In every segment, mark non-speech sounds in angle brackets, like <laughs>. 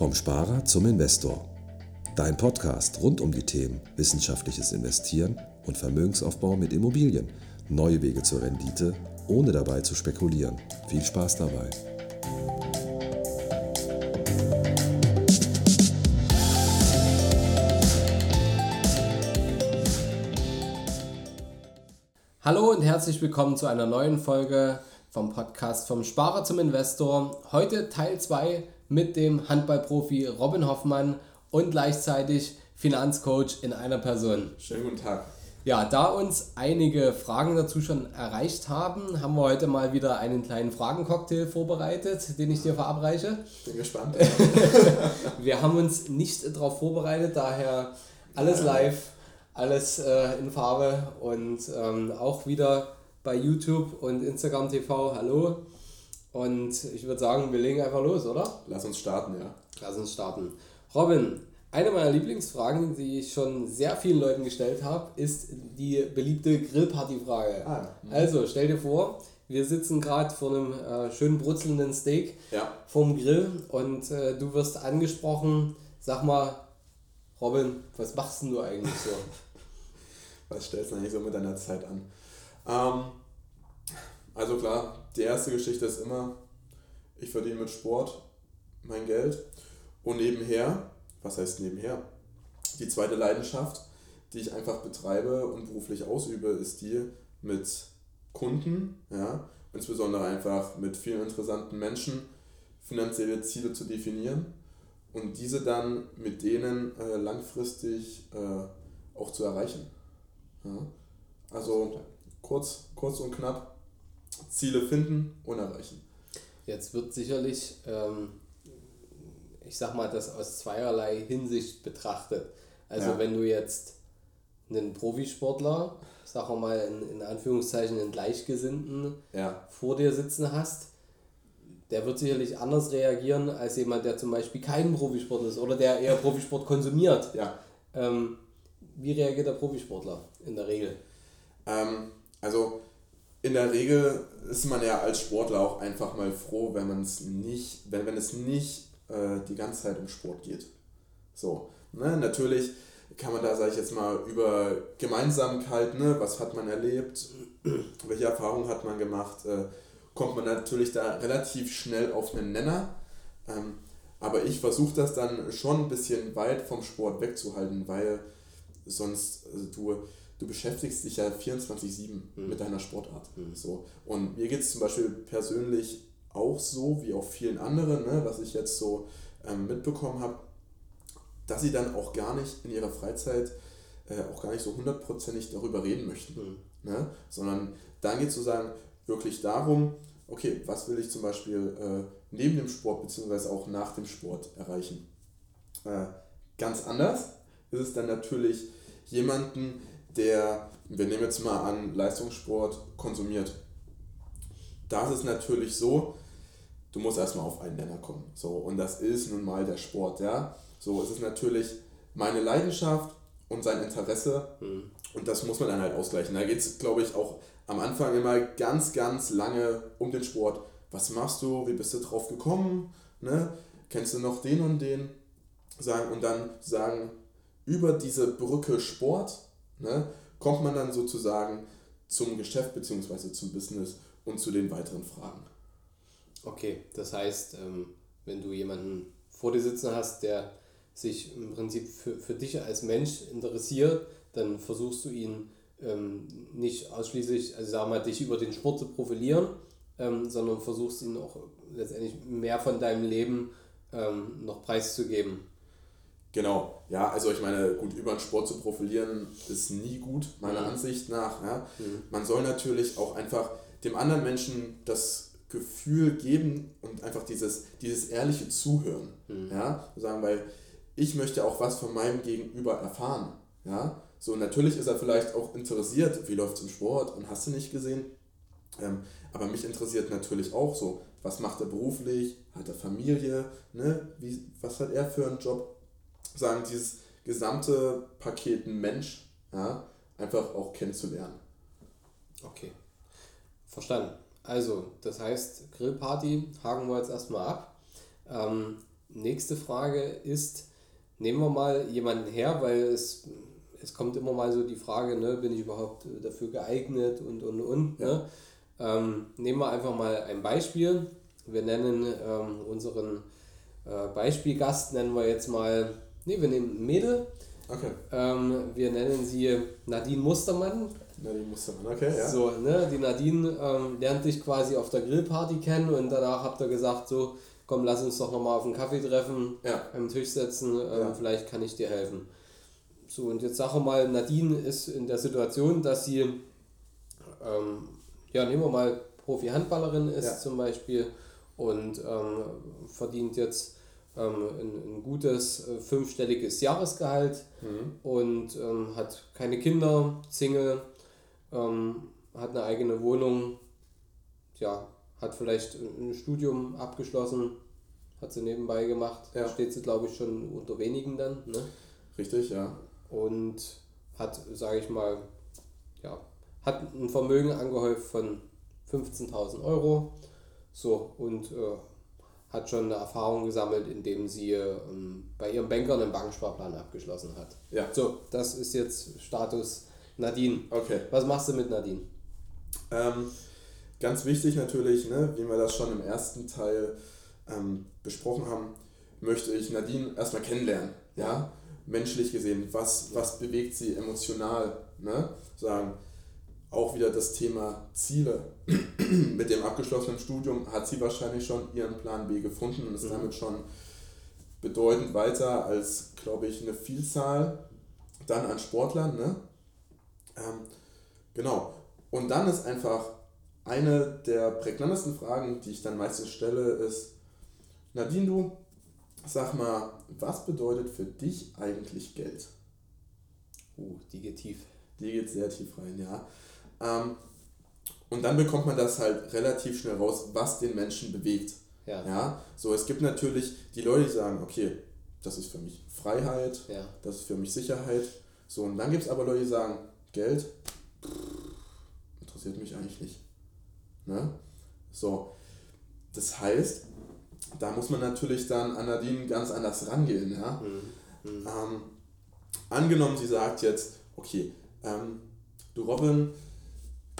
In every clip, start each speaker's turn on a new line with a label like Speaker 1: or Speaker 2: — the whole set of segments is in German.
Speaker 1: Vom Sparer zum Investor. Dein Podcast rund um die Themen wissenschaftliches Investieren und Vermögensaufbau mit Immobilien. Neue Wege zur Rendite, ohne dabei zu spekulieren. Viel Spaß dabei.
Speaker 2: Hallo und herzlich willkommen zu einer neuen Folge vom Podcast vom Sparer zum Investor. Heute Teil 2 mit dem Handballprofi Robin Hoffmann und gleichzeitig Finanzcoach in einer Person.
Speaker 3: Schönen guten Tag.
Speaker 2: Ja, da uns einige Fragen dazu schon erreicht haben, haben wir heute mal wieder einen kleinen Fragencocktail vorbereitet, den ich dir verabreiche.
Speaker 3: Bin gespannt. <laughs>
Speaker 2: wir haben uns nicht darauf vorbereitet, daher alles live, alles äh, in Farbe und ähm, auch wieder bei YouTube und Instagram TV. Hallo. Und ich würde sagen, wir legen einfach los, oder?
Speaker 3: Lass uns starten, ja.
Speaker 2: Lass uns starten. Robin, eine meiner Lieblingsfragen, die ich schon sehr vielen Leuten gestellt habe, ist die beliebte Grillparty-Frage.
Speaker 3: Ah, mhm.
Speaker 2: also, stell dir vor, wir sitzen gerade vor einem äh, schön brutzelnden Steak
Speaker 3: Ja.
Speaker 2: vom Grill und äh, du wirst angesprochen, sag mal, Robin, was machst denn du eigentlich so? <laughs>
Speaker 3: Was stellst du eigentlich so mit deiner Zeit an? Ähm, also klar, die erste Geschichte ist immer, ich verdiene mit Sport mein Geld und nebenher, was heißt nebenher? Die zweite Leidenschaft, die ich einfach betreibe und beruflich ausübe, ist die mit Kunden, ja, insbesondere einfach mit vielen interessanten Menschen finanzielle Ziele zu definieren und diese dann mit denen äh, langfristig äh, auch zu erreichen. Ja? Also kurz, kurz und knapp, Ziele finden und erreichen.
Speaker 2: Jetzt wird sicherlich, ähm, ich sag mal, das aus zweierlei Hinsicht betrachtet. Also
Speaker 3: Ja.
Speaker 2: wenn du jetzt einen Profisportler, sagen wir mal in, in Anführungszeichen einen Gleichgesinnten
Speaker 3: Ja,
Speaker 2: vor dir sitzen hast, der wird sicherlich anders reagieren als jemand, der zum Beispiel kein Profisport ist oder der eher Profisport konsumiert.
Speaker 3: ja.
Speaker 2: Ähm, wie reagiert der Profisportler in der Regel?
Speaker 3: Ähm, also in der Regel ist man ja als Sportler auch einfach mal froh, wenn man es nicht, wenn, wenn es nicht äh, die ganze Zeit um Sport geht. So, ne? Natürlich kann man da, sage ich jetzt mal, über Gemeinsamkeit, ne? was hat man erlebt, <clears throat> welche Erfahrungen hat man gemacht, äh, kommt man natürlich da relativ schnell auf einen Nenner. Ähm, aber ich versuche das dann schon ein bisschen weit vom Sport wegzuhalten, weil sonst also du, du beschäftigst dich ja 24-7 mit deiner Sportart. So. Und mir geht es zum Beispiel persönlich auch so, wie auch vielen anderen, ne, was ich jetzt so ähm, mitbekommen habe, dass sie dann auch gar nicht in ihrer Freizeit äh, auch gar nicht so hundertprozentig darüber reden möchten. Ne? Sondern dann geht es sozusagen wirklich darum, okay, was will ich zum Beispiel äh, neben dem Sport beziehungsweise auch nach dem Sport erreichen. Äh, ganz anders ist es dann natürlich jemanden, der, wir nehmen jetzt mal an, Leistungssport konsumiert. Da ist es natürlich so, du musst erstmal auf einen Nenner kommen. So, und das ist nun mal der Sport, ja. So, es ist natürlich meine Leidenschaft und sein Interesse und das muss man dann halt ausgleichen. Da geht es, glaube ich, auch am Anfang immer ganz, ganz lange um den Sport. Was machst du? Wie bist du drauf gekommen? Ne? Kennst du noch den und den? Sagen, und dann sagen, über diese Brücke Sport ne, kommt man dann sozusagen zum Geschäft bzw. zum Business und zu den weiteren Fragen.
Speaker 2: Okay, das heißt, ähm, wenn du jemanden vor dir sitzen hast, der sich im Prinzip für, für dich als Mensch interessiert, dann versuchst du ihn ähm, nicht ausschließlich, also sag mal, dich über den Sport zu profilieren, ähm, sondern versuchst ihn auch letztendlich mehr von deinem Leben ähm, noch preiszugeben.
Speaker 3: Genau, ja, also ich meine, gut, über den Sport zu profilieren ist nie gut, meiner
Speaker 2: Mhm.
Speaker 3: Ansicht nach. Ja. Man soll natürlich auch einfach dem anderen Menschen das Gefühl geben und einfach dieses, dieses ehrliche Zuhören. Ja, sagen, weil ich möchte auch was von meinem Gegenüber erfahren. Ja, so natürlich ist er vielleicht auch interessiert, wie läuft es im Sport und hast du nicht gesehen. Ähm, aber mich interessiert natürlich auch so, was macht er beruflich, hat er Familie, ne? wie, was hat er für einen Job, sagen, dieses gesamte Paket Mensch, ja, einfach auch kennenzulernen.
Speaker 2: Okay, verstanden. Also, das heißt, Grillparty haken wir jetzt erstmal ab. Ähm, nächste Frage ist, nehmen wir mal jemanden her, weil es, es kommt immer mal so die Frage, ne, bin ich überhaupt dafür geeignet und und und. Ja. Ne? Ähm, nehmen wir einfach mal ein Beispiel. Wir nennen ähm, unseren äh, Beispielgast, nennen wir jetzt mal, ne, wir nehmen ein Mädel. Okay. Ähm, wir nennen sie Nadine Mustermann. Nadine Mustermann, okay, ja. So, ne, die Nadine ähm, lernt dich quasi auf der Grillparty kennen und danach habt ihr gesagt, so, komm, lass uns doch nochmal auf einen Kaffee treffen, ja. am Tisch setzen, ähm, ja. vielleicht kann ich dir helfen. So, und jetzt sage mal, Nadine ist in der Situation, dass sie, ähm, ja, nehmen wir mal Profi-Handballerin ist ja. zum Beispiel und ähm, verdient jetzt ein, ein, gutes äh, fünfstelliges Jahresgehalt mhm. und ähm, hat keine Kinder, Single, ähm, hat eine eigene Wohnung, ja, hat vielleicht ein Studium abgeschlossen, hat sie nebenbei gemacht, ja. steht sie glaube ich schon unter wenigen dann. Ne?
Speaker 3: Richtig, ja.
Speaker 2: Und hat, sage ich mal, ja, hat ein Vermögen angehäuft von 15.000 Euro. So, und äh, hat schon eine Erfahrung gesammelt, indem sie ähm, bei ihrem Banker einen Banksparplan abgeschlossen hat. Ja. So, das ist jetzt Status Nadine. Okay. Was machst du mit Nadine?
Speaker 3: Ähm, ganz wichtig natürlich, ne, wie wir das schon im ersten Teil ähm, besprochen haben, möchte ich Nadine erstmal kennenlernen. Ja? Menschlich gesehen, was, was bewegt sie emotional? Ne? Sagen, auch wieder das Thema Ziele. <clears throat> Mit dem abgeschlossenen Studium hat sie wahrscheinlich schon ihren Plan B gefunden und ist mhm. damit schon bedeutend weiter als, glaube ich, eine Vielzahl dann an Sportlern. Ne? Ähm, genau. Und dann ist einfach eine der prägnantesten Fragen, die ich dann meistens stelle, ist, Nadine, du, sag mal, was bedeutet für dich eigentlich Geld?
Speaker 2: Uh, die geht tief.
Speaker 3: Die geht sehr tief rein, ja. Ähm, und dann bekommt man das halt relativ schnell raus, was den Menschen bewegt. Ja. ja. So, es gibt natürlich die Leute, die sagen, okay, das ist für mich Freiheit, ja. das ist für mich Sicherheit. So, und dann gibt es aber Leute, die sagen, Geld interessiert mich eigentlich nicht. Ne? So, das heißt, da muss man natürlich dann an Nadine ganz anders rangehen. Ja? Mhm. Mhm. Ähm, angenommen, sie sagt jetzt, okay, ähm, du Robin,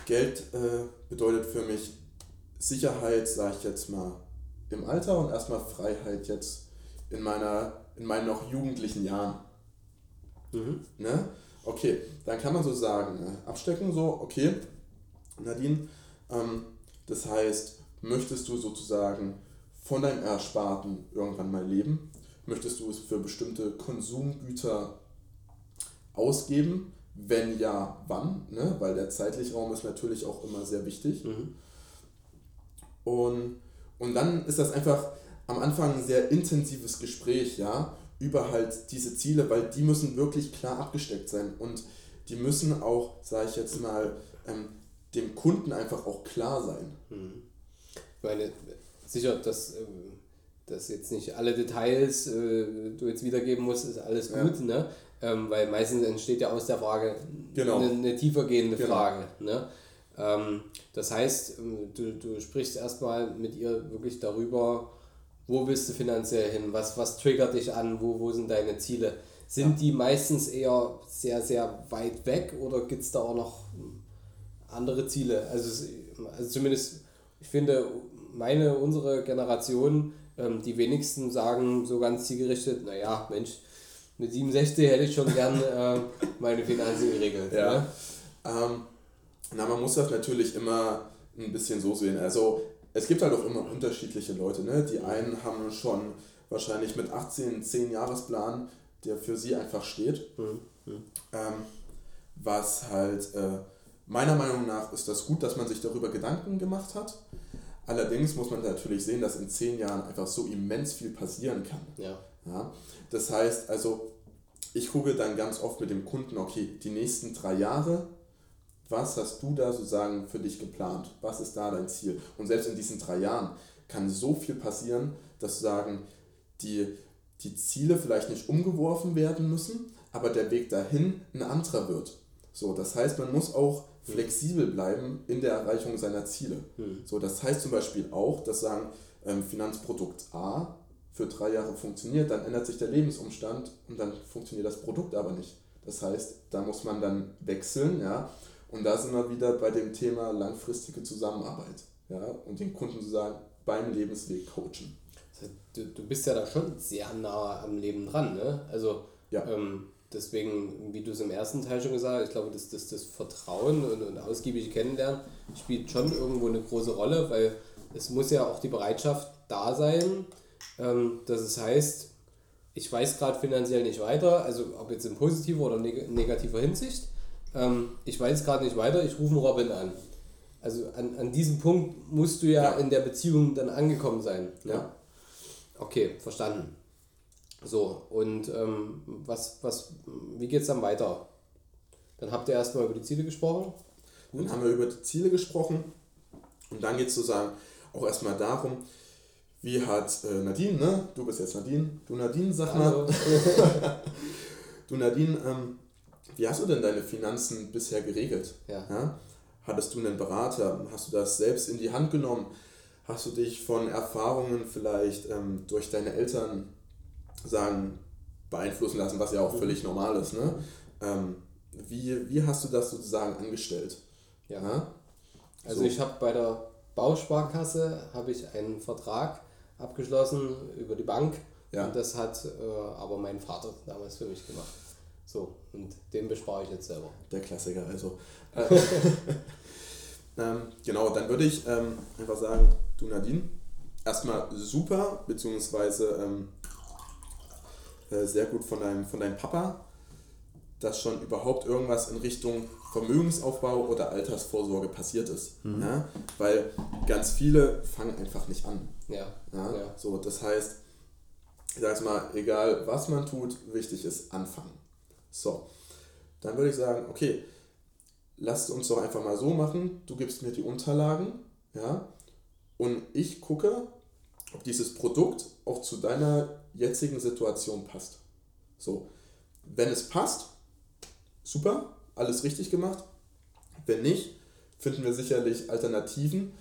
Speaker 3: Geld äh, bedeutet für mich Sicherheit, sage ich jetzt mal, im Alter und erstmal Freiheit jetzt in, meiner, in meinen noch jugendlichen Jahren. Mhm. Ne? Okay, dann kann man so sagen, ne? abstecken so, okay, Nadine, ähm, das heißt, möchtest du sozusagen von deinem Ersparten irgendwann mal leben? Möchtest du es für bestimmte Konsumgüter ausgeben? Wenn ja, wann? Ne? Weil der zeitliche Raum ist natürlich auch immer sehr wichtig. Mhm. Und, und dann ist das einfach am Anfang ein sehr intensives Gespräch, ja, über halt diese Ziele, weil die müssen wirklich klar abgesteckt sein und die müssen auch, sage ich jetzt mal, ähm, dem Kunden einfach auch klar sein. Mhm.
Speaker 2: Ich meine, sicher, dass, ähm, dass jetzt nicht alle Details äh, du jetzt wiedergeben musst, ist alles gut, ja. ne? Ähm, weil meistens entsteht ja aus der Frage genau. eine, eine tiefergehende genau. Frage. Ne? Ähm, das heißt, ähm, du, du sprichst erstmal mit ihr wirklich darüber, wo willst du finanziell hin, was, was triggert dich an, wo, wo sind deine Ziele. Sind ja. die meistens eher sehr, sehr weit weg oder gibt es da auch noch andere Ziele? Also, also zumindest, ich finde, meine, unsere Generation, ähm, die wenigsten sagen so ganz zielgerichtet, naja, Mensch, mit 67 hätte ich schon gern äh, meine Finanzen geregelt. Ja. Ne?
Speaker 3: Ähm, na, man muss das natürlich immer ein bisschen so sehen. Also es gibt halt auch immer unterschiedliche Leute. Ne? Die einen haben schon wahrscheinlich mit 18 einen 10-Jahres-Plan, der für sie einfach steht. Mhm. Ähm, was halt äh, meiner Meinung nach ist das gut, dass man sich darüber Gedanken gemacht hat. Allerdings muss man natürlich sehen, dass in 10 Jahren einfach so immens viel passieren kann. Ja. Ja? Das heißt also, ich gucke dann ganz oft mit dem Kunden, okay, die nächsten drei Jahre, was hast du da sozusagen für dich geplant? Was ist da dein Ziel? Und selbst in diesen drei Jahren kann so viel passieren, dass sozusagen die, die Ziele vielleicht nicht umgeworfen werden müssen, aber der Weg dahin ein anderer wird. So, das heißt, man muss auch flexibel bleiben in der Erreichung seiner Ziele. Mhm. So, das heißt zum Beispiel auch, dass sagen, ähm, Finanzprodukt A für drei Jahre funktioniert, dann ändert sich der Lebensumstand und dann funktioniert das Produkt aber nicht. Das heißt, da muss man dann wechseln, ja. Und da sind wir wieder bei dem Thema langfristige Zusammenarbeit, ja. Und den Kunden zu sagen, beim Lebensweg coachen.
Speaker 2: Du, du bist ja da schon sehr nah am Leben dran, ne? Also ja. ähm, deswegen, wie du es im ersten Teil schon gesagt hast, ich glaube, dass das, das Vertrauen und, und ausgiebig kennenlernen spielt schon irgendwo eine große Rolle, weil es muss ja auch die Bereitschaft da sein, ähm, dass es heißt, ich weiß gerade finanziell nicht weiter, also ob jetzt in positiver oder neg negativer Hinsicht, ähm, ich weiß gerade nicht weiter, ich rufe Robin an. Also an, an diesem Punkt musst du ja, ja. in der Beziehung dann angekommen sein. Ne? Ja. Okay, verstanden. So, und ähm, was, was, wie geht es dann weiter? Dann habt ihr erstmal über die Ziele gesprochen.
Speaker 3: Gut. Dann haben wir über die Ziele gesprochen. Und dann geht es sozusagen auch erstmal darum, wie hat äh, Nadine, ne? Du bist jetzt Nadine. Du Nadine, sag mal. <laughs> du Nadine, ähm, wie hast du denn deine Finanzen bisher geregelt? Ja. ja. Hattest du einen Berater? Hast du das selbst in die Hand genommen? Hast du dich von Erfahrungen vielleicht ähm, durch deine Eltern sagen, beeinflussen lassen, was ja auch mhm. völlig normal ist. Ne? Ähm, wie, wie hast du das sozusagen angestellt? Ja. ja?
Speaker 2: Also so. ich habe bei der Bausparkasse habe ich einen Vertrag abgeschlossen über die Bank ja. und das hat äh, aber mein Vater damals für mich gemacht. So, und den bespare ich jetzt selber.
Speaker 3: Der Klassiker, also. <laughs> Äh, <laughs> ähm, genau, dann würde ich ähm, einfach sagen, du Nadine, erstmal super, beziehungsweise ähm, äh, sehr gut von deinem, von deinem Papa, dass schon überhaupt irgendwas in Richtung Vermögensaufbau oder Altersvorsorge passiert ist. Mhm. Ja? Weil ganz viele fangen einfach nicht an. Ja. ja? ja. So, das heißt, ich sage mal, egal was man tut, wichtig ist anfangen. So, dann würde ich sagen, okay, lasst uns doch einfach mal so machen, du gibst mir die Unterlagen, ja, und ich gucke, ob dieses Produkt auch zu deiner jetzigen Situation passt. So, wenn es passt, super, alles richtig gemacht. Wenn nicht, finden wir sicherlich Alternativen,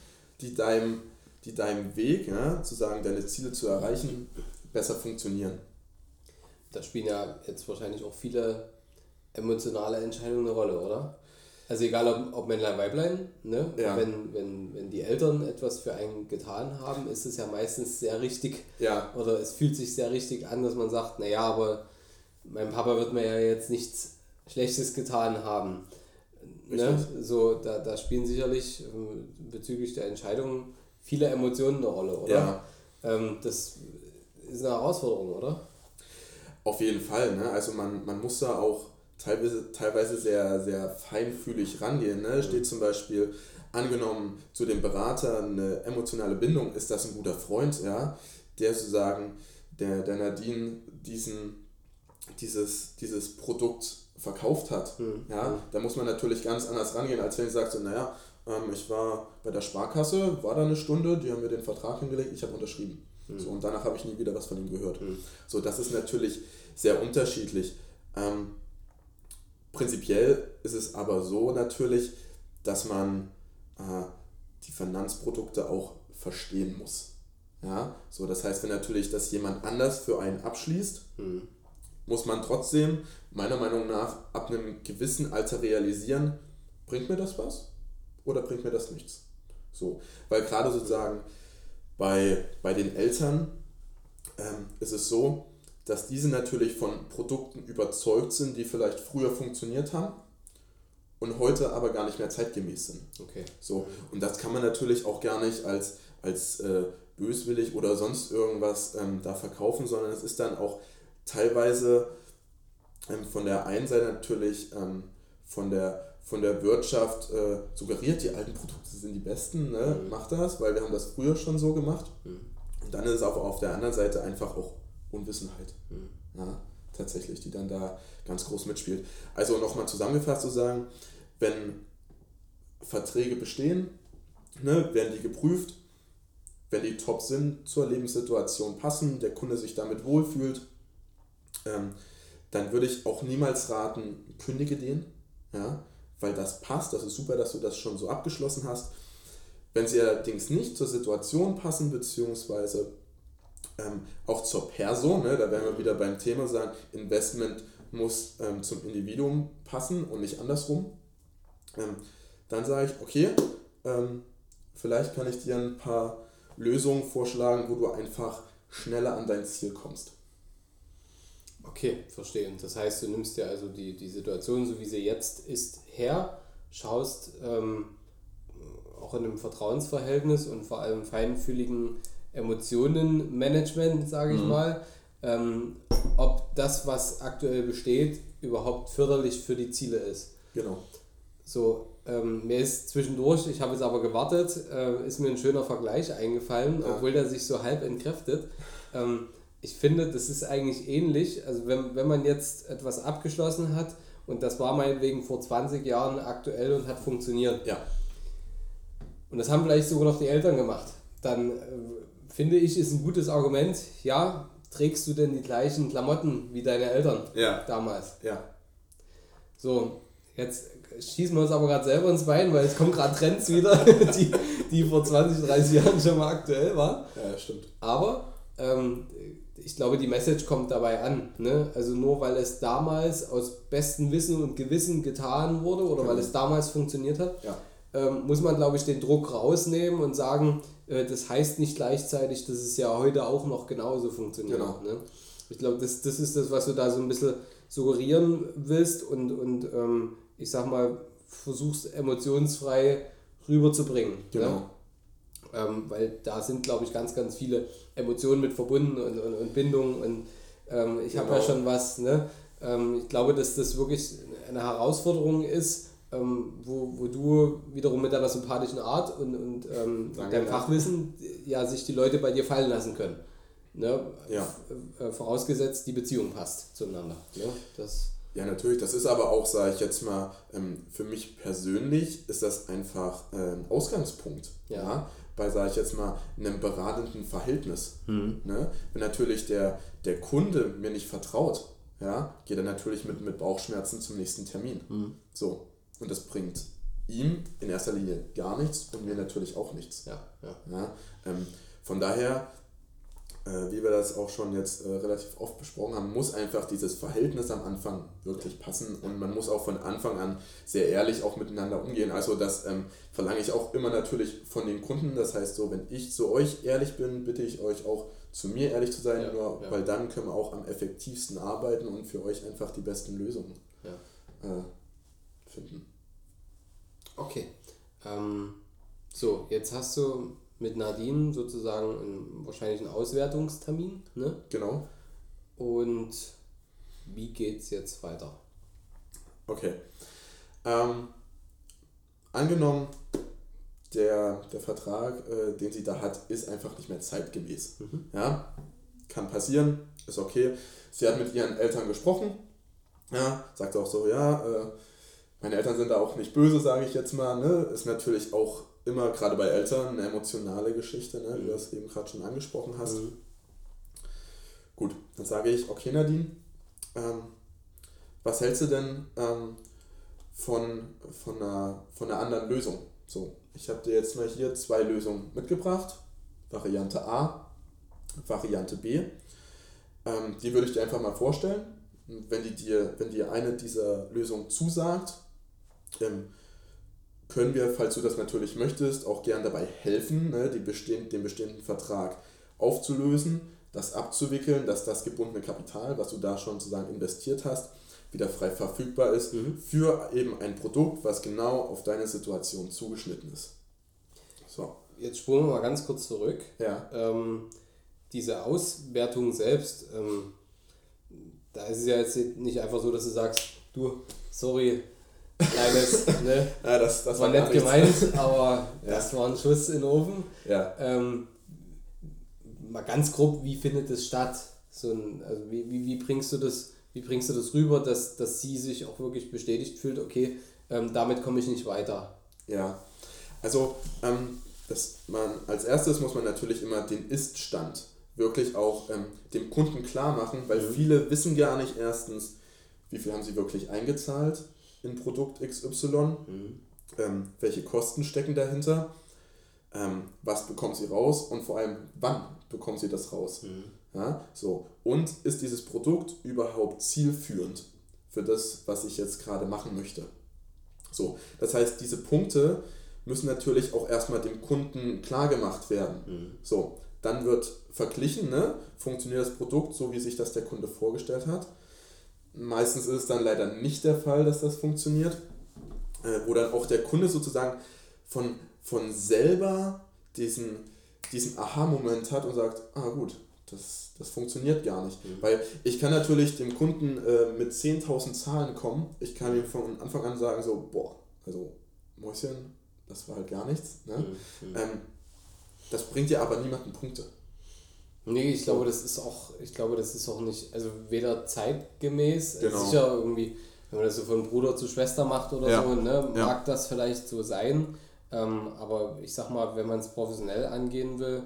Speaker 3: die deinem, die deinem Weg, ja, zu sagen, deine Ziele zu erreichen, besser funktionieren.
Speaker 2: Da spielen ja jetzt wahrscheinlich auch viele emotionale Entscheidungen eine Rolle, oder? Also egal ob, ob Männlein, Weiblein, ne? Ja. Wenn, wenn, wenn die Eltern etwas für einen getan haben, ist es ja meistens sehr richtig. Ja. Oder es fühlt sich sehr richtig an, dass man sagt, naja, aber mein Papa wird mir ja jetzt nichts Schlechtes getan haben. Ne? So, da, da spielen sicherlich äh, bezüglich der Entscheidung viele Emotionen eine Rolle, oder? Ja. Ähm, das ist eine Herausforderung, oder?
Speaker 3: Auf jeden Fall, ne? Also man, man muss da auch teilweise, teilweise sehr, sehr feinfühlig rangehen. Ne? Steht zum Beispiel, angenommen zu dem Berater eine emotionale Bindung, ist das ein guter Freund, ja, der sozusagen der, der Nadine diesen, dieses, dieses Produkt verkauft hat. Mhm. Ja, da muss man natürlich ganz anders rangehen, als wenn ich sage, so, naja, ähm, ich war bei der Sparkasse, war da eine Stunde, die haben mir den Vertrag hingelegt, ich habe unterschrieben. Mhm. So, und danach habe ich nie wieder was von ihm gehört. Mhm. So, das ist natürlich sehr unterschiedlich. Ähm, Prinzipiell ist es aber so natürlich, dass man äh, die Finanzprodukte auch verstehen muss. Ja, so das heißt, wenn natürlich das jemand anders für einen abschließt, mhm. muss man trotzdem meiner Meinung nach ab einem gewissen Alter realisieren, bringt mir das was oder bringt mir das nichts? So, weil gerade sozusagen bei, bei den Eltern ähm, ist es so, dass diese natürlich von Produkten überzeugt sind, die vielleicht früher funktioniert haben und heute aber gar nicht mehr zeitgemäß sind. Okay. So, und das kann man natürlich auch gar nicht als, als äh, böswillig oder sonst irgendwas ähm, da verkaufen, sondern es ist dann auch teilweise ähm, von der einen Seite natürlich ähm, von der von der Wirtschaft äh, suggeriert, die alten Produkte sind die besten, ne? Mhm. macht das, weil wir haben das früher schon so gemacht. Mhm. Und dann ist es aber auf der anderen Seite einfach auch Unwissenheit. Mhm. Ja, tatsächlich, die dann da ganz groß mitspielt. Also nochmal zusammengefasst zu sagen, wenn Verträge bestehen, ne, werden die geprüft, wenn die top sind, zur Lebenssituation passen, der Kunde sich damit wohlfühlt, ähm, dann würde ich auch niemals raten, kündige den, ja, weil das passt, das ist super, dass du das schon so abgeschlossen hast. Wenn sie allerdings nicht zur Situation passen, beziehungsweise ähm, auch zur Person, ne, da werden wir wieder beim Thema sagen, Investment muss ähm, zum Individuum passen und nicht andersrum. Ähm, dann sage ich, okay, ähm, vielleicht kann ich dir ein paar Lösungen vorschlagen, wo du einfach schneller an dein Ziel kommst.
Speaker 2: Okay, verstehe. Das heißt, du nimmst dir also die, die Situation, so wie sie jetzt ist, her, schaust ähm, auch in einem Vertrauensverhältnis und vor allem feinfühligen Emotionenmanagement, sage ich mhm. mal, ähm, ob das, was aktuell besteht, überhaupt förderlich für die Ziele ist.
Speaker 3: Genau.
Speaker 2: So, ähm, mir ist zwischendurch, ich habe es aber gewartet, äh, ist mir ein schöner Vergleich eingefallen, ja. obwohl der sich so halb entkräftet. Ähm, ich finde, das ist eigentlich ähnlich. Also wenn, wenn man jetzt etwas abgeschlossen hat und das war meinetwegen vor 20 Jahren aktuell und hat funktioniert.
Speaker 3: Ja.
Speaker 2: Und das haben vielleicht sogar noch die Eltern gemacht. Dann äh, finde ich, ist ein gutes Argument, ja, trägst du denn die gleichen Klamotten wie deine Eltern
Speaker 3: ja.
Speaker 2: damals?
Speaker 3: Ja.
Speaker 2: So, jetzt schießen wir uns aber gerade selber ins Bein, weil es kommen gerade Trends wieder, <laughs> die, die vor 20, 30 Jahren schon mal aktuell waren.
Speaker 3: Ja, stimmt.
Speaker 2: Aber ähm, ich glaube, die Message kommt dabei an. Ne? Also nur weil es damals aus bestem Wissen und Gewissen getan wurde oder genau. weil es damals funktioniert hat,
Speaker 3: ja.
Speaker 2: Ähm, muss man, glaube ich, den Druck rausnehmen und sagen, äh, das heißt nicht gleichzeitig, dass es ja heute auch noch genauso funktioniert.
Speaker 3: Genau.
Speaker 2: Ne? Ich glaube, das, das ist das, was du da so ein bisschen suggerieren willst und, und ähm, ich sag mal, versuchst emotionsfrei rüberzubringen. Ne?
Speaker 3: Genau. Ne?
Speaker 2: Ähm, weil da sind, glaube ich, ganz, ganz viele Emotionen mit verbunden und, und, und Bindungen und ähm, ich genau. habe ja schon was, ne? Ähm, ich glaube, dass das wirklich eine Herausforderung ist, ähm, wo, wo du wiederum mit deiner sympathischen Art und, und ähm, deinem Fachwissen ja sich die Leute bei dir fallen lassen können. Ne?
Speaker 3: Ja.
Speaker 2: Äh, vorausgesetzt, die Beziehung passt zueinander. Ne? Das
Speaker 3: ja, natürlich. Das ist aber auch, sage ich jetzt mal, ähm, für mich persönlich ist das einfach äh, ein Ausgangspunkt.
Speaker 2: Ja. ja?
Speaker 3: Bei, sage ich jetzt mal, einem beratenden Verhältnis.
Speaker 2: Mhm.
Speaker 3: Ne? Wenn natürlich der, der Kunde mir nicht vertraut, ja, geht er natürlich mit, mit Bauchschmerzen zum nächsten Termin.
Speaker 2: Mhm.
Speaker 3: So. Und das bringt ihm in erster Linie gar nichts und mir natürlich auch nichts.
Speaker 2: Ja, ja.
Speaker 3: ja ähm, von daher äh, wie wir das auch schon jetzt äh, relativ oft besprochen haben, muss einfach dieses Verhältnis am Anfang wirklich passen und man muss auch von Anfang an sehr ehrlich auch miteinander umgehen. Also das ähm, verlange ich auch immer natürlich von den Kunden. Das heißt so, wenn ich zu euch ehrlich bin, bitte ich euch auch zu mir ehrlich zu sein,
Speaker 2: ja,
Speaker 3: nur,
Speaker 2: ja.
Speaker 3: weil dann können wir auch am effektivsten arbeiten und für euch einfach die besten Lösungen äh, finden.
Speaker 2: Okay. Ähm, so, jetzt hast du mit Nadine sozusagen einen, wahrscheinlich einen Auswertungstermin. Ne?
Speaker 3: Genau.
Speaker 2: Und wie geht es jetzt weiter?
Speaker 3: Okay. Ähm, angenommen, der, der Vertrag, äh, den sie da hat, ist einfach nicht mehr zeitgemäß.
Speaker 2: Mhm.
Speaker 3: Ja, kann passieren, ist okay. Sie hat mit ihren Eltern gesprochen, ja, sagt auch so, ja, äh, meine Eltern sind da auch nicht böse, sage ich jetzt mal. Ne? Ist natürlich auch immer, gerade bei Eltern, eine emotionale Geschichte, ne? wie du das eben gerade schon angesprochen hast.
Speaker 2: Mhm.
Speaker 3: Gut, dann sage ich, okay Nadine, ähm, was hältst du denn ähm, von, von, einer, von einer anderen Lösung? So, ich habe dir jetzt mal hier zwei Lösungen mitgebracht. Variante A, Variante B. Ähm, die würde ich dir einfach mal vorstellen. Wenn, die dir, wenn dir eine dieser Lösungen zusagt, ähm, können wir, falls du das natürlich möchtest, auch gern dabei helfen, ne, die bestehend, den bestehenden Vertrag aufzulösen, das abzuwickeln, dass das gebundene Kapital, was du da schon sozusagen investiert hast, wieder frei verfügbar ist
Speaker 2: mhm.
Speaker 3: für eben ein Produkt, was genau auf deine Situation zugeschnitten ist. So.
Speaker 2: Jetzt spulen wir mal ganz kurz zurück.
Speaker 3: Ja.
Speaker 2: Ähm, diese Auswertung selbst, ähm, da ist es ja jetzt nicht einfach so, dass du sagst, du, sorry, kleines, <laughs> ne?
Speaker 3: ja, das, das
Speaker 2: war,
Speaker 3: war
Speaker 2: nett gemeint, aber <laughs>
Speaker 3: ja.
Speaker 2: das war ein Schuss in den Ofen.
Speaker 3: Ja.
Speaker 2: Ähm, mal ganz grob, wie findet es statt? So ein, also wie, wie, wie bringst du das, wie bringst du das rüber, dass, dass sie sich auch wirklich bestätigt fühlt, okay, ähm, damit komme ich nicht weiter?
Speaker 3: Ja, also ähm, das man, als erstes muss man natürlich immer den Ist-Stand wirklich auch ähm, dem Kunden klar machen, weil mhm. viele wissen gar nicht erstens, wie viel haben sie wirklich eingezahlt in Produkt XY,
Speaker 2: mhm.
Speaker 3: ähm, welche Kosten stecken dahinter, ähm, was bekommt sie raus und vor allem, wann bekommt sie das raus?
Speaker 2: Mhm.
Speaker 3: Ja, so. Und ist dieses Produkt überhaupt zielführend für das, was ich jetzt gerade machen möchte? So, das heißt, diese Punkte müssen natürlich auch erstmal dem Kunden klar gemacht werden.
Speaker 2: Mhm.
Speaker 3: So, dann wird verglichen, ne? funktioniert das Produkt so, wie sich das der Kunde vorgestellt hat. Meistens ist es dann leider nicht der Fall, dass das funktioniert, äh, wo dann auch der Kunde sozusagen von, von selber diesen, diesen Aha-Moment hat und sagt, ah gut, das, das funktioniert gar nicht.
Speaker 2: Mhm.
Speaker 3: Weil ich kann natürlich dem Kunden äh, mit 10.000 Zahlen kommen, ich kann ihm von Anfang an sagen, so, boah, also Mäuschen, das war halt gar nichts. Ne?
Speaker 2: Mhm.
Speaker 3: Ähm, das bringt dir aber niemanden Punkte.
Speaker 2: Nee, ich glaube, das ist auch, ich glaube, das ist auch nicht, also weder zeitgemäß,
Speaker 3: Genau.
Speaker 2: sicher irgendwie, wenn man das so von Bruder zu Schwester macht oder
Speaker 3: Ja.
Speaker 2: so, ne,
Speaker 3: Ja.
Speaker 2: mag das vielleicht so sein. Ähm, aber ich sag mal, wenn man es professionell angehen will,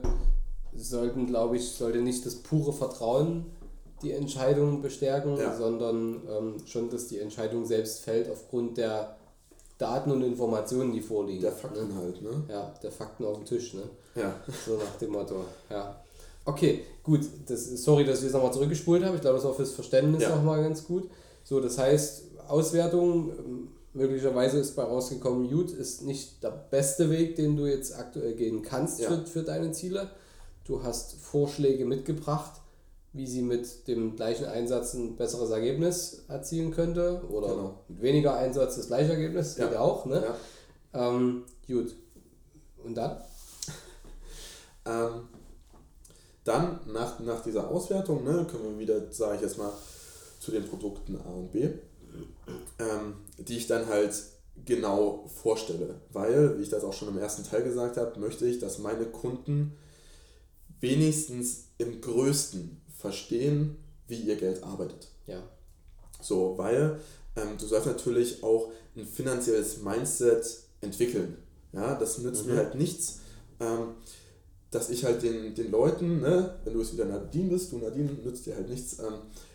Speaker 2: sollten, glaube ich, sollte nicht das pure Vertrauen die Entscheidung bestärken,
Speaker 3: Ja.
Speaker 2: sondern ähm, schon, dass die Entscheidung selbst fällt aufgrund der Daten und Informationen, die vorliegen.
Speaker 3: Der Fakten
Speaker 2: ne?
Speaker 3: halt, ne?
Speaker 2: Ja, der Fakten auf dem Tisch, ne?
Speaker 3: Ja.
Speaker 2: So nach dem Motto, ja. Okay, gut. Das, sorry, dass ich jetzt nochmal zurückgespult habe. Ich glaube, das war fürs Verständnis
Speaker 3: Ja.
Speaker 2: nochmal ganz gut. So, das heißt, Auswertung, ähm, möglicherweise ist bei rausgekommen, gut, ist nicht der beste Weg, den du jetzt aktuell gehen kannst
Speaker 3: Ja.
Speaker 2: für, für deine Ziele. Du hast Vorschläge mitgebracht, wie sie mit dem gleichen Einsatz ein besseres Ergebnis erzielen könnte oder
Speaker 3: Genau.
Speaker 2: mit weniger Einsatz das gleiche Ergebnis,
Speaker 3: Ja.
Speaker 2: geht auch, ne?
Speaker 3: Ja.
Speaker 2: Ähm, gut. Und dann?
Speaker 3: Ähm, dann, nach, nach dieser Auswertung, ne, können wir wieder, sage ich jetzt mal, zu den Produkten A und B, ähm, die ich dann halt genau vorstelle. Weil, wie ich das auch schon im ersten Teil gesagt habe, möchte ich, dass meine Kunden wenigstens im Größten verstehen, wie ihr Geld arbeitet.
Speaker 2: Ja.
Speaker 3: So, weil ähm, du sollst natürlich auch ein finanzielles Mindset entwickeln. Ja, das nützt mir
Speaker 2: Mhm.
Speaker 3: halt nichts, ähm, dass ich halt den, den Leuten, ne, wenn du jetzt wieder Nadine bist, du Nadine nützt dir halt nichts, ähm,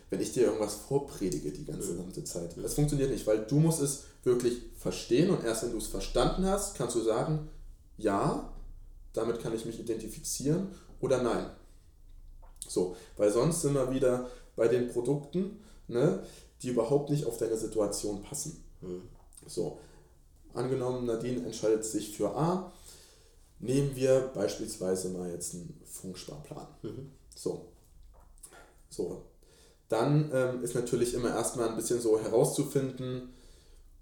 Speaker 3: wenn ich dir irgendwas vorpredige die ganze
Speaker 2: Mhm.
Speaker 3: gesamte Zeit. Das funktioniert nicht, weil du musst es wirklich verstehen und erst wenn du es verstanden hast, kannst du sagen, ja, damit kann ich mich identifizieren oder nein. So, weil sonst sind wir wieder bei den Produkten, ne, die überhaupt nicht auf deine Situation passen.
Speaker 2: Hm.
Speaker 3: So, angenommen, Nadine entscheidet sich für A, nehmen wir beispielsweise mal jetzt einen Funksparplan.
Speaker 2: Mhm.
Speaker 3: So, so. Dann ähm, ist natürlich immer erstmal ein bisschen so herauszufinden,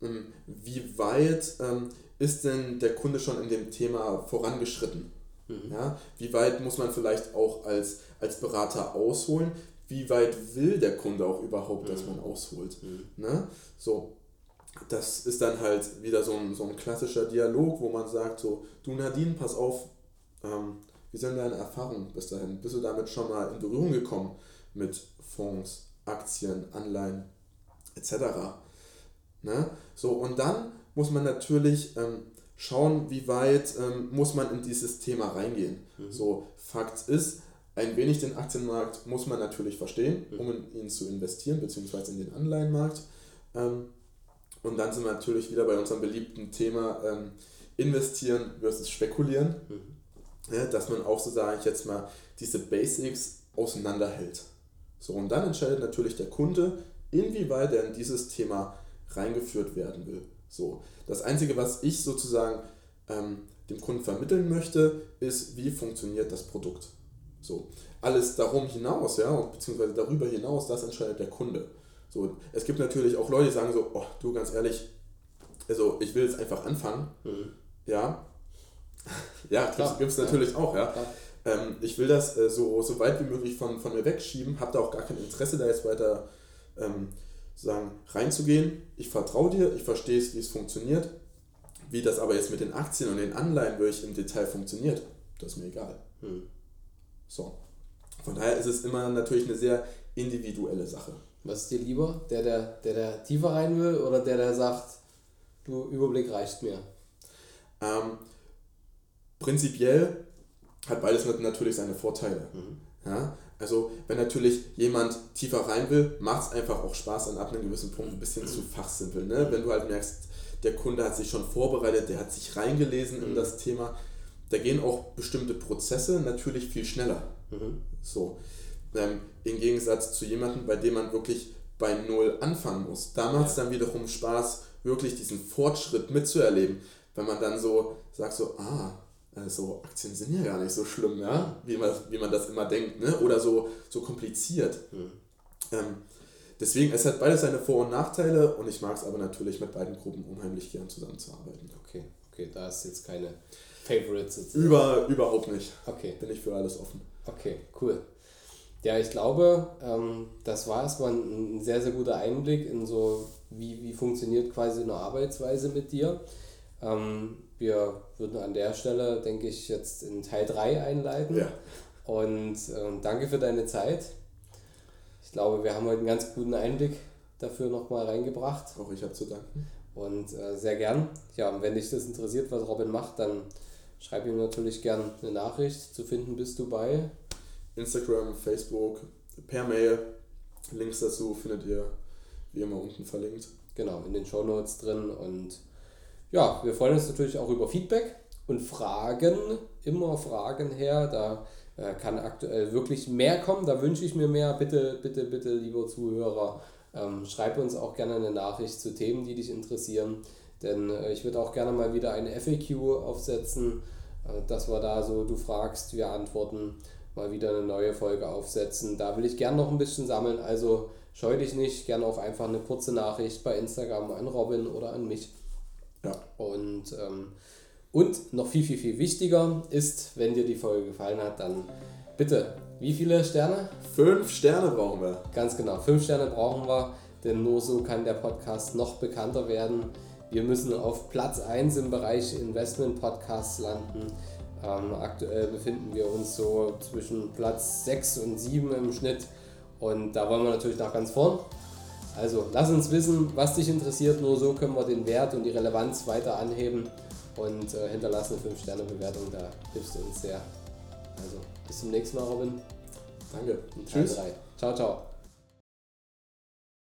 Speaker 3: ähm, wie weit ähm, ist denn der Kunde schon in dem Thema vorangeschritten.
Speaker 2: Mhm.
Speaker 3: Ja, wie weit muss man vielleicht auch als, als Berater ausholen? Wie weit will der Kunde auch überhaupt, dass
Speaker 2: Mhm.
Speaker 3: man ausholt?
Speaker 2: Mhm.
Speaker 3: Ne? So, das ist dann halt wieder so ein, so ein klassischer Dialog, wo man sagt so, du Nadine, pass auf, ähm, wie sind deine Erfahrungen bis dahin? Bist du damit schon mal in Berührung gekommen mit Fonds, Aktien, Anleihen etc.? Ne? So, und dann muss man natürlich ähm, schauen, wie weit ähm, muss man in dieses Thema reingehen.
Speaker 2: Mhm.
Speaker 3: So, Fakt ist, ein wenig den Aktienmarkt muss man natürlich verstehen,
Speaker 2: Mhm.
Speaker 3: um in ihn zu investieren, beziehungsweise in den Anleihenmarkt. Ähm, und dann sind wir natürlich wieder bei unserem beliebten Thema ähm, investieren versus spekulieren,
Speaker 2: Mhm.
Speaker 3: ja, dass man auch so, sage ich jetzt mal, diese Basics auseinanderhält. So, und dann entscheidet natürlich der Kunde, inwieweit er in dieses Thema reingeführt werden will. So, das Einzige, was ich sozusagen ähm, dem Kunden vermitteln möchte, ist, wie funktioniert das Produkt. So, alles darum hinaus, ja, und beziehungsweise darüber hinaus, das entscheidet der Kunde. So, es gibt natürlich auch Leute, die sagen so, oh, du ganz ehrlich, also ich will jetzt einfach anfangen,
Speaker 2: Mhm.
Speaker 3: ja. <laughs> Ja, gibt es
Speaker 2: ja.
Speaker 3: natürlich auch, ja. Ähm, ich will das äh, so, so weit wie möglich von, von mir wegschieben, habe da auch gar kein Interesse, da jetzt weiter ähm, sagen, reinzugehen. Ich vertraue dir, ich verstehe es, wie es funktioniert. Wie das aber jetzt mit den Aktien und den Anleihen wirklich im Detail funktioniert, das ist mir egal.
Speaker 2: Mhm.
Speaker 3: So. Von daher ist es immer natürlich eine sehr individuelle Sache.
Speaker 2: Was ist dir lieber? Der, der, der, der tiefer rein will oder der, der sagt, du Überblick reicht mir?
Speaker 3: Ähm, prinzipiell hat beides nat- natürlich seine Vorteile.
Speaker 2: Mhm.
Speaker 3: Ja? Also wenn natürlich jemand tiefer rein will, macht es einfach auch Spaß, an ab einem gewissen Punkt ein bisschen zu fachsimpeln. Ne? Wenn du halt merkst, der Kunde hat sich schon vorbereitet, der hat sich reingelesen in
Speaker 2: Mhm.
Speaker 3: das Thema, da gehen auch bestimmte Prozesse natürlich viel schneller. Mhm. So. Ähm, Im Gegensatz zu jemandem, bei dem man wirklich bei Null anfangen muss. Da macht es dann wiederum Spaß, wirklich diesen Fortschritt mitzuerleben. Wenn man dann so sagt, so, ah, so Aktien sind ja gar nicht so schlimm, ja? wie, man, wie man das immer denkt, ne? oder so, so kompliziert. Mhm. Ähm, deswegen, es hat beides seine Vor- und Nachteile und ich mag es aber natürlich mit beiden Gruppen unheimlich gern zusammenzuarbeiten.
Speaker 2: Okay, okay, da ist jetzt keine Favorites.
Speaker 3: Über, überhaupt nicht.
Speaker 2: Okay.
Speaker 3: Bin ich für alles offen.
Speaker 2: Okay, cool. Ja, ich glaube, ähm, das war erstmal ein, ein sehr, sehr guter Einblick in so, wie, wie funktioniert quasi eine Arbeitsweise mit dir. Ähm, wir würden an der Stelle, denke ich, jetzt in Teil 3 einleiten.
Speaker 3: Ja.
Speaker 2: Und ähm, danke für deine Zeit. Ich glaube, wir haben heute einen ganz guten Einblick dafür nochmal reingebracht.
Speaker 3: Auch ich habe zu danken.
Speaker 2: Und äh, sehr gern. Ja, und wenn dich das interessiert, was Robin macht, dann schreib ihm natürlich gern eine Nachricht. Zu finden bist du bei
Speaker 3: Instagram, Facebook, per Mail. Links dazu findet ihr wie immer unten verlinkt.
Speaker 2: Genau, in den Show Notes drin. Und ja, wir freuen uns natürlich auch über Feedback und Fragen. Immer Fragen her. Da äh, kann aktuell wirklich mehr kommen. Da wünsche ich mir mehr. Bitte, bitte, bitte, lieber Zuhörer, ähm, schreib uns auch gerne eine Nachricht zu Themen, die dich interessieren. Denn äh, ich würde auch gerne mal wieder eine FAQ aufsetzen, äh, dass wir da so, du fragst, wir antworten mal wieder eine neue Folge aufsetzen. Da will ich gern noch ein bisschen sammeln, also scheu dich nicht, gern auch einfach eine kurze Nachricht bei Instagram an Robin oder an mich.
Speaker 3: Ja.
Speaker 2: Und, ähm, und noch viel, viel, viel wichtiger ist, wenn dir die Folge gefallen hat, dann bitte, wie viele Sterne?
Speaker 3: Fünf Sterne brauchen wir.
Speaker 2: Ganz genau, fünf Sterne brauchen wir, denn nur so kann der Podcast noch bekannter werden. Wir müssen auf Platz 1 im Bereich Investment Podcasts landen. Ähm, aktuell befinden wir uns so zwischen Platz 6 und 7 im Schnitt und da wollen wir natürlich nach ganz vorn. Also lass uns wissen, was dich interessiert, nur so können wir den Wert und die Relevanz weiter anheben und äh, hinterlass eine 5-Sterne-Bewertung, da hilfst du uns sehr. Also bis zum nächsten Mal, Robin.
Speaker 3: Danke.
Speaker 2: Tschüss. Ciao, ciao.